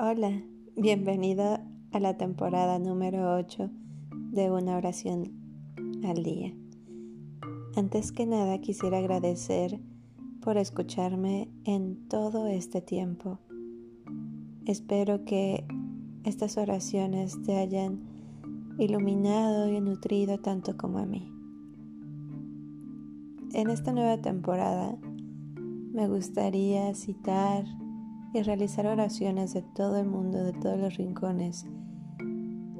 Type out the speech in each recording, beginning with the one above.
Hola, bienvenido a la temporada número 8 de una oración al día. Antes que nada quisiera agradecer por escucharme en todo este tiempo. Espero que estas oraciones te hayan iluminado y nutrido tanto como a mí. En esta nueva temporada me gustaría citar y realizar oraciones de todo el mundo, de todos los rincones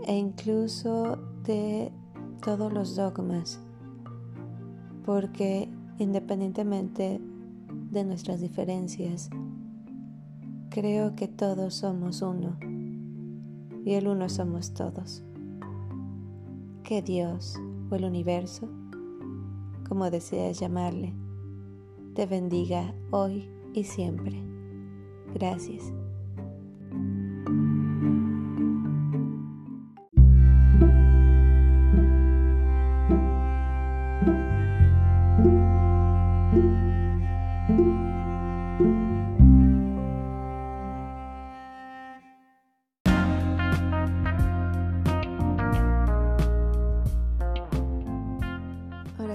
e incluso de todos los dogmas, porque independientemente de nuestras diferencias, creo que todos somos uno y el uno somos todos. Que Dios o el universo, como deseas llamarle, te bendiga hoy y siempre. Gracias.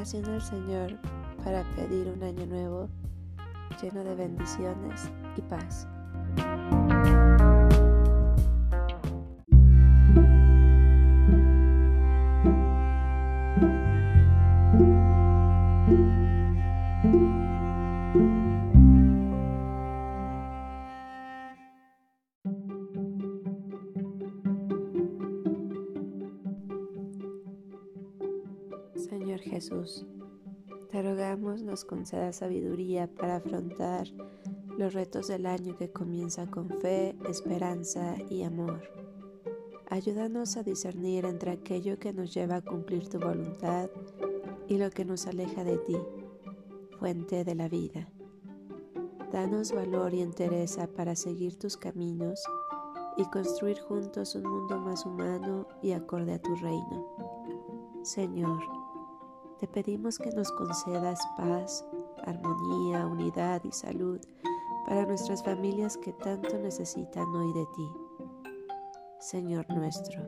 Oración al Señor para pedir un año nuevo lleno de bendiciones y paz. Señor Jesús, te rogamos nos conceda sabiduría para afrontar los retos del año que comienza con fe, esperanza y amor. Ayúdanos a discernir entre aquello que nos lleva a cumplir tu voluntad y lo que nos aleja de ti, fuente de la vida. Danos valor y entereza para seguir tus caminos y construir juntos un mundo más humano y acorde a tu reino. Señor, te pedimos que nos concedas paz, armonía, unidad y salud para nuestras familias que tanto necesitan hoy de ti. Señor nuestro,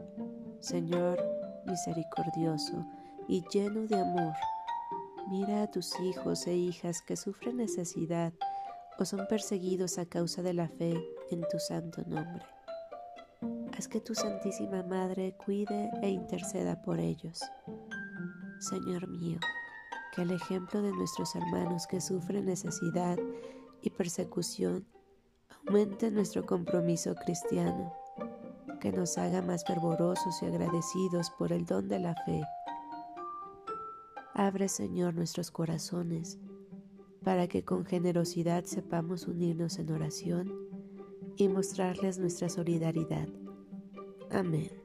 Señor misericordioso y lleno de amor, mira a tus hijos e hijas que sufren necesidad o son perseguidos a causa de la fe en tu santo nombre. Haz que tu Santísima Madre cuide e interceda por ellos. Señor mío, que el ejemplo de nuestros hermanos que sufren necesidad y persecución aumente nuestro compromiso cristiano, que nos haga más fervorosos y agradecidos por el don de la fe. Abre, Señor, nuestros corazones para que con generosidad sepamos unirnos en oración y mostrarles nuestra solidaridad. Amén.